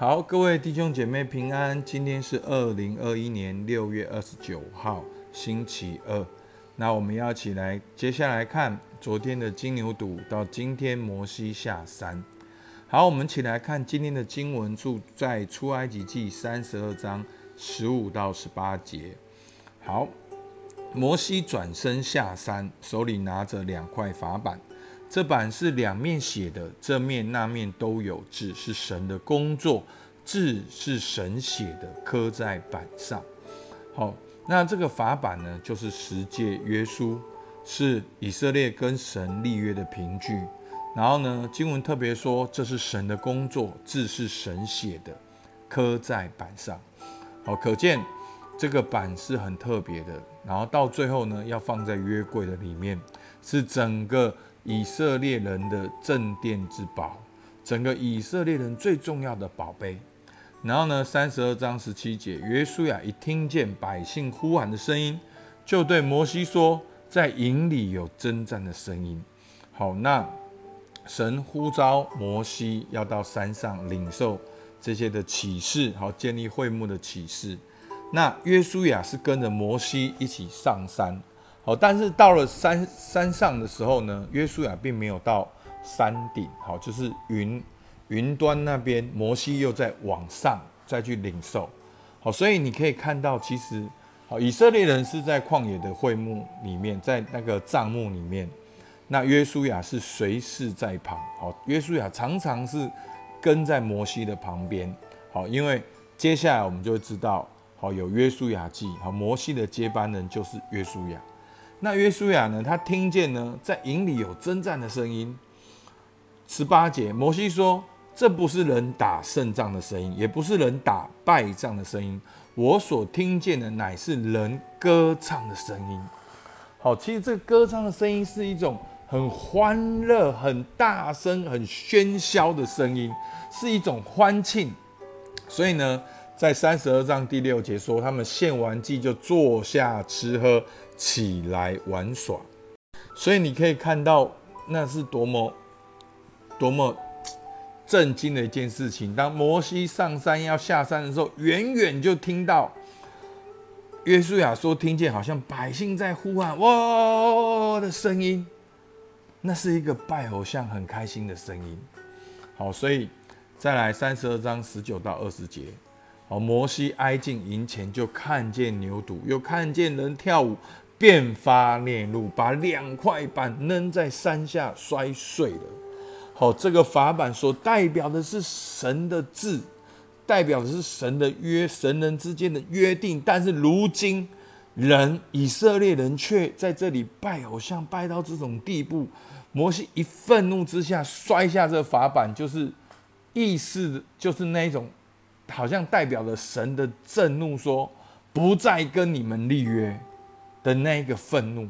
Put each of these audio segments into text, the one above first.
好，各位弟兄姐妹平安。今天是二零二一年六月二十九号，星期二。那我们要起来，接下来看昨天的金牛犊到今天摩西下山。好，我们一起来看今天的经文，住在出埃及记三十二章十五到十八节。好，摩西转身下山，手里拿着两块法板。这板是两面写的，这面那面都有字，是神的工作，字是神写的，刻在板上。好，那这个法板呢，就是十诫约书，是以色列跟神立约的凭据。然后呢，经文特别说，这是神的工作，字是神写的，刻在板上。好，可见这个板是很特别的。然后到最后呢，要放在约柜的里面，是整个。以色列人的镇殿之宝，整个以色列人最重要的宝贝。然后呢，三十二章十七节，约书亚一听见百姓呼喊的声音，就对摩西说：“在营里有征战的声音。”好，那神呼召摩西要到山上领受这些的启示，好建立会幕的启示。那约书亚是跟着摩西一起上山。好，但是到了山山上的时候呢，约书亚并没有到山顶，好，就是云云端那边，摩西又在往上再去领受，好，所以你可以看到，其实好，以色列人是在旷野的会幕里面，在那个帐幕里面，那约书亚是随侍在旁，好，约书亚常常是跟在摩西的旁边，好，因为接下来我们就会知道，好，有约书亚记，好，摩西的接班人就是约书亚。那约书亚呢？他听见呢，在营里有征战的声音。十八节，摩西说：“这不是人打胜仗的声音，也不是人打败仗的声音。我所听见的乃是人歌唱的声音。”好，其实这个歌唱的声音是一种很欢乐、很大声、很喧嚣的声音，是一种欢庆。所以呢，在三十二章第六节说，他们献完祭就坐下吃喝。起来玩耍，所以你可以看到那是多么多么震惊的一件事情。当摩西上山要下山的时候，远远就听到约书亚说：“听见好像百姓在呼喊哇的声音，那是一个拜偶像很开心的声音。”好，所以再来三十二章十九到二十节。好，摩西挨近营前，就看见牛犊，又看见人跳舞。便发烈怒，把两块板扔在山下，摔碎了。好，这个法板所代表的是神的字，代表的是神的约，神人之间的约定。但是如今人以色列人却在这里拜偶像，拜到这种地步。摩西一愤怒之下摔下这法板，就是意思就是那一种，好像代表着神的震怒，说不再跟你们立约。的那个愤怒，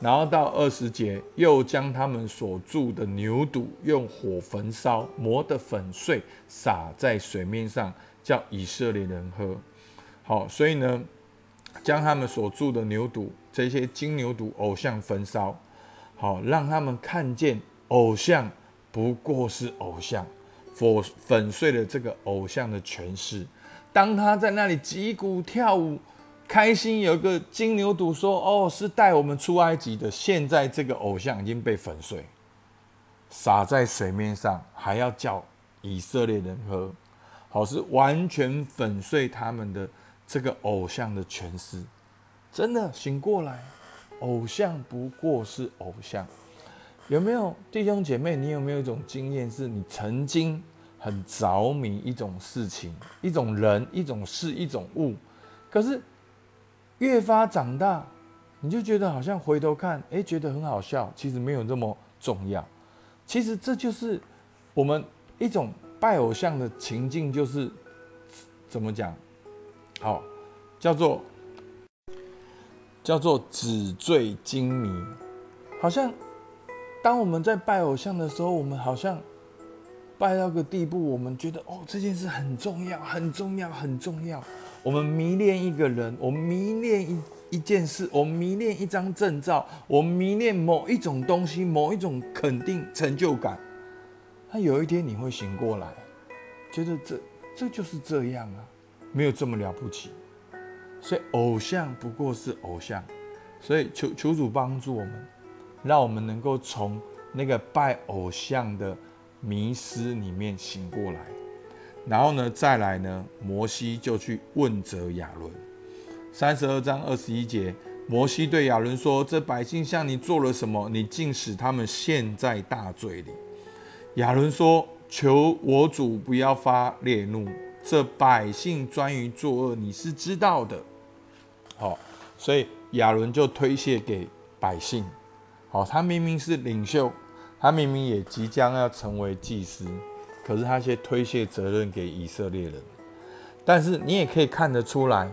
然后到二十节，又将他们所住的牛肚用火焚烧，磨得粉碎，撒在水面上，叫以色列人喝。好，所以呢，将他们所住的牛肚，这些金牛肚偶像焚烧，好，让他们看见偶像不过是偶像，粉粉碎了这个偶像的权势。当他在那里击鼓跳舞。开心有个金牛犊说：“哦，是带我们出埃及的。现在这个偶像已经被粉碎，洒在水面上，还要叫以色列人喝。好，是完全粉碎他们的这个偶像的权势。真的醒过来，偶像不过是偶像。有没有弟兄姐妹？你有没有一种经验，是你曾经很着迷一种事情、一种人、一种事、一种物，可是？越发长大，你就觉得好像回头看，哎，觉得很好笑。其实没有这么重要。其实这就是我们一种拜偶像的情境，就是怎么讲？好，叫做叫做纸醉金迷。好像当我们在拜偶像的时候，我们好像拜到个地步，我们觉得哦，这件事很重要，很重要，很重要。我们迷恋一个人，我们迷恋一一件事，我们迷恋一张证照，我们迷恋某一种东西，某一种肯定成就感。他有一天你会醒过来，觉得这这就是这样啊，没有这么了不起。所以偶像不过是偶像，所以求求主帮助我们，让我们能够从那个拜偶像的迷失里面醒过来。然后呢，再来呢，摩西就去问责亚伦。三十二章二十一节，摩西对亚伦说：“这百姓向你做了什么？你竟使他们陷在大罪里。”亚伦说：“求我主不要发烈怒。这百姓专于作恶，你是知道的。”好，所以亚伦就推卸给百姓。好，他明明是领袖，他明明也即将要成为祭司。可是他却推卸责任给以色列人，但是你也可以看得出来，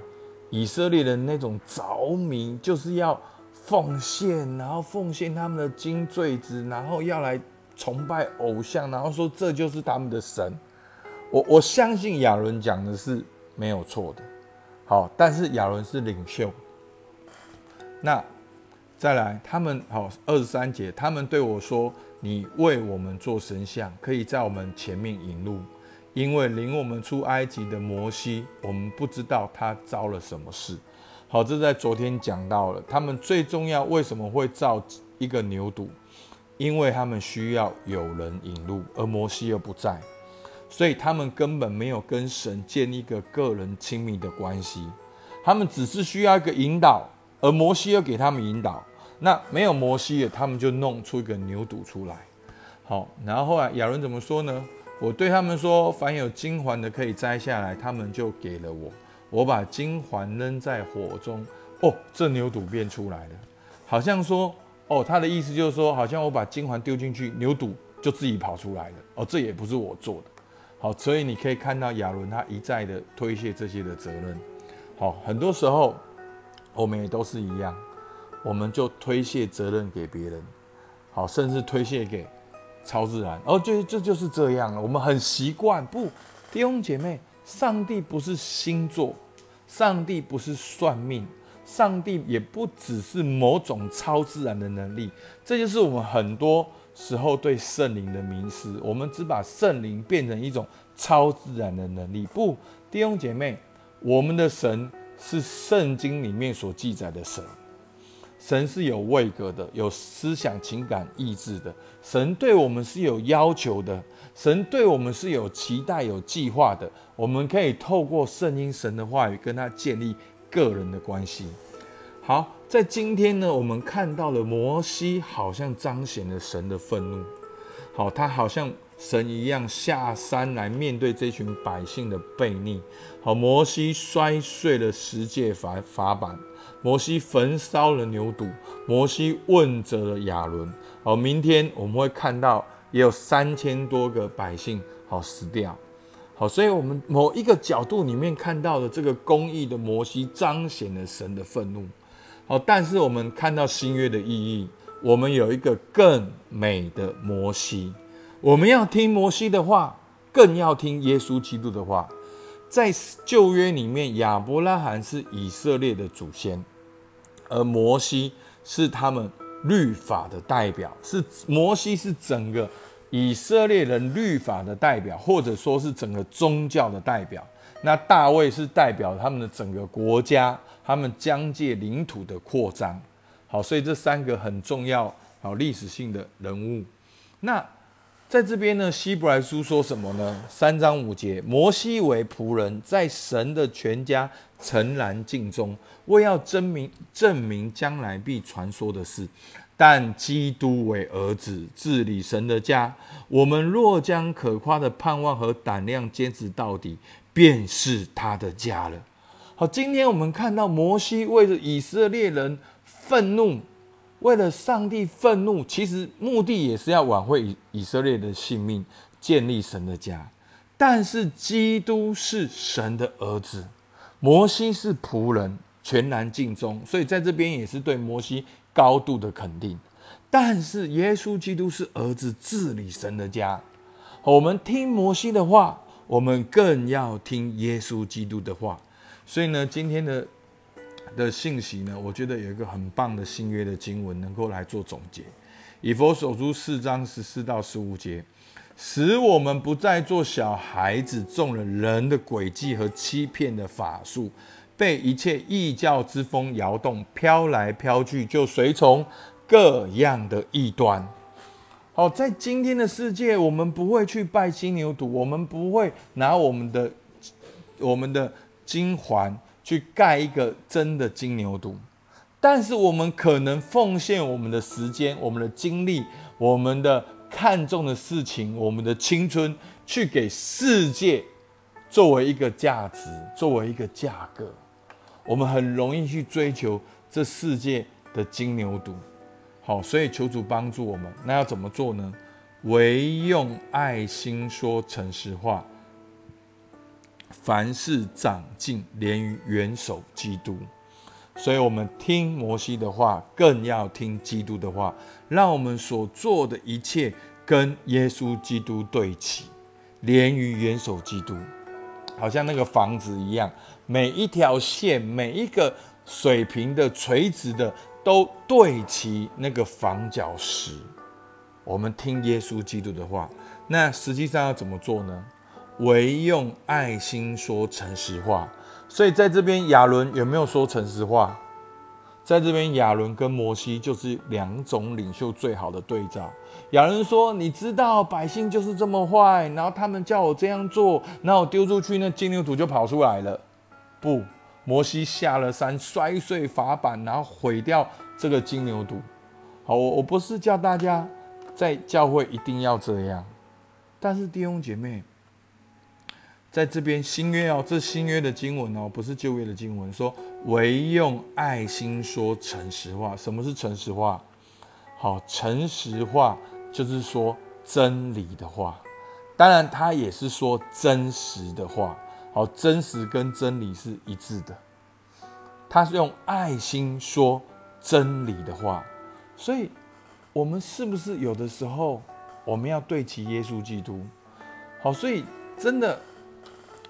以色列人那种着迷，就是要奉献，然后奉献他们的金坠子，然后要来崇拜偶像，然后说这就是他们的神。我我相信亚伦讲的是没有错的，好，但是亚伦是领袖。那再来，他们好二十三节，他们对我说。你为我们做神像，可以在我们前面引路，因为领我们出埃及的摩西，我们不知道他遭了什么事。好，这在昨天讲到了。他们最重要为什么会造一个牛犊？因为他们需要有人引路，而摩西又不在，所以他们根本没有跟神建立一个个人亲密的关系。他们只是需要一个引导，而摩西又给他们引导。那没有摩西的，他们就弄出一个牛犊出来。好，然后后来亚伦怎么说呢？我对他们说：“凡有金环的可以摘下来。”他们就给了我。我把金环扔在火中，哦，这牛犊变出来了。好像说，哦，他的意思就是说，好像我把金环丢进去，牛犊就自己跑出来了。哦，这也不是我做的。好，所以你可以看到亚伦他一再的推卸这些的责任。好，很多时候我们也都是一样。我们就推卸责任给别人，好，甚至推卸给超自然，哦，就这就是这样了。我们很习惯，不，弟兄姐妹，上帝不是星座，上帝不是算命，上帝也不只是某种超自然的能力。这就是我们很多时候对圣灵的迷失，我们只把圣灵变成一种超自然的能力。不，弟兄姐妹，我们的神是圣经里面所记载的神。神是有位格的，有思想、情感、意志的。神对我们是有要求的，神对我们是有期待、有计划的。我们可以透过圣经、神的话语，跟他建立个人的关系。好，在今天呢，我们看到了摩西好像彰显了神的愤怒。好，他好像神一样下山来面对这群百姓的悖逆。好，摩西摔碎了十诫法法版。摩西焚烧了牛犊，摩西问责了亚伦。好，明天我们会看到也有三千多个百姓好死掉。好，所以我们某一个角度里面看到的这个公义的摩西彰显了神的愤怒。好，但是我们看到新约的意义，我们有一个更美的摩西。我们要听摩西的话，更要听耶稣基督的话。在旧约里面，亚伯拉罕是以色列的祖先。而摩西是他们律法的代表，是摩西是整个以色列人律法的代表，或者说是整个宗教的代表。那大卫是代表他们的整个国家，他们疆界领土的扩张。好，所以这三个很重要，好历史性的人物。那在这边呢，希伯来书说什么呢？三章五节，摩西为仆人，在神的全家诚然敬忠，为要证明证明将来必传说的事。但基督为儿子，治理神的家。我们若将可夸的盼望和胆量坚持到底，便是他的家了。好，今天我们看到摩西为着以色列人愤怒。为了上帝愤怒，其实目的也是要挽回以以色列的性命，建立神的家。但是基督是神的儿子，摩西是仆人，全然尽忠，所以在这边也是对摩西高度的肯定。但是耶稣基督是儿子，治理神的家。我们听摩西的话，我们更要听耶稣基督的话。所以呢，今天的。的信息呢？我觉得有一个很棒的新约的经文能够来做总结。以佛所书四章十四到十五节，使我们不再做小孩子，中了人的诡计和欺骗的法术，被一切异教之风摇动，飘来飘去，就随从各样的异端。好，在今天的世界，我们不会去拜金牛犊，我们不会拿我们的我们的金环去盖一个真的金牛犊，但是我们可能奉献我们的时间、我们的精力、我们的看重的事情、我们的青春，去给世界作为一个价值、作为一个价格，我们很容易去追求这世界的金牛犊。好，所以求主帮助我们。那要怎么做呢？唯用爱心说诚实话，凡事长进，连于元首基督。所以，我们听摩西的话，更要听基督的话。让我们所做的一切跟耶稣基督对齐，连于元首基督，好像那个房子一样，每一条线，每一个水平的、垂直的。都对齐那个房角石。我们听耶稣基督的话，那实际上要怎么做呢？唯用爱心说诚实话。所以在这边亚伦有没有说诚实话？在这边亚伦跟摩西就是两种领袖最好的对照。亚伦说：“你知道百姓就是这么坏，然后他们叫我这样做，然后我丢出去，那金牛犊就跑出来了。”不。摩西下了山，摔碎法板，然后毁掉这个金牛犊。好，我我不是叫大家在教会一定要这样，但是弟兄姐妹，在这边新约哦，这新约的经文哦，不是旧约的经文，说唯用爱心说诚实话。什么是诚实话？好，诚实话就是说真理的话，当然他也是说真实的话。好，真实跟真理是一致的。他是用爱心说真理的话，所以，我们是不是有的时候我们要对齐耶稣基督？好，所以真的，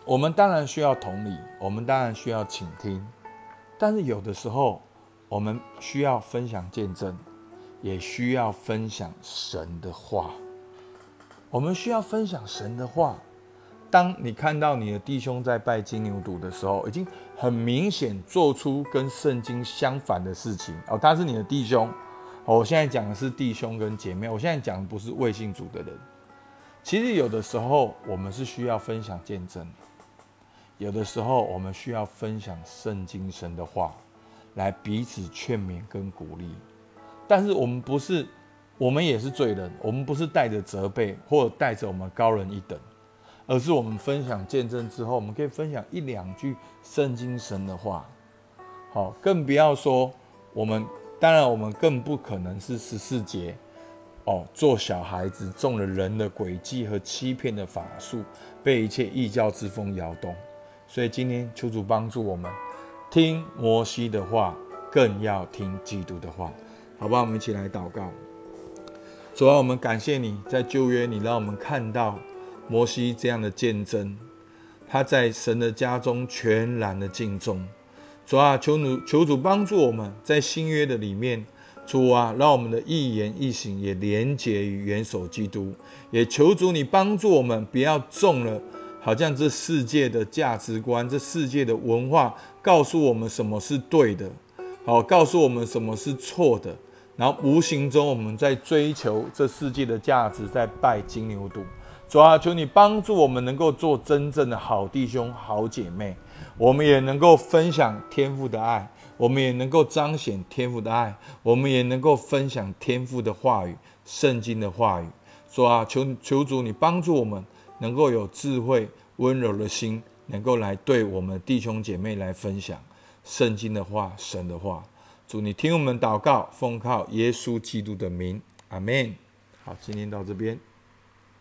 我们当然需要同理，我们当然需要倾听，但是有的时候我们需要分享见证，也需要分享神的话。我们需要分享神的话。当你看到你的弟兄在拜金牛犊的时候，已经很明显做出跟圣经相反的事情哦。他是你的弟兄，我现在讲的是弟兄跟姐妹，我现在讲的不是未信主的人。其实有的时候我们是需要分享见证，有的时候我们需要分享圣经神的话，来彼此劝勉跟鼓励。但是我们不是，我们也是罪人，我们不是带着责备或者带着我们高人一等。而是我们分享见证之后，我们可以分享一两句圣经神的话，好，更不要说我们，当然我们更不可能是十四节，哦，做小孩子中了人的诡计和欺骗的法术，被一切异教之风摇动。所以今天求主帮助我们，听摩西的话，更要听基督的话，好吧？我们一起来祷告。主啊，我们感谢你在旧约，你让我们看到。摩西这样的见证，他在神的家中全然的敬重。主啊，求主求主帮助我们在新约的里面，主啊，让我们的一言一行也连结于元首基督。也求主你帮助我们，不要中了，好像这世界的价值观、这世界的文化告诉我们什么是对的，好告诉我们什么是错的，然后无形中我们在追求这世界的价值，在拜金牛犊。主啊，求你帮助我们能够做真正的好弟兄、好姐妹，我们也能够分享天父的爱，我们也能够彰显天父的爱，我们也能够分享天父的话语、圣经的话语。主啊，求求主你帮助我们能够有智慧、温柔的心，能够来对我们弟兄姐妹来分享圣经的话、神的话。主，你听我们祷告，奉靠耶稣基督的名，阿门。好，今天到这边。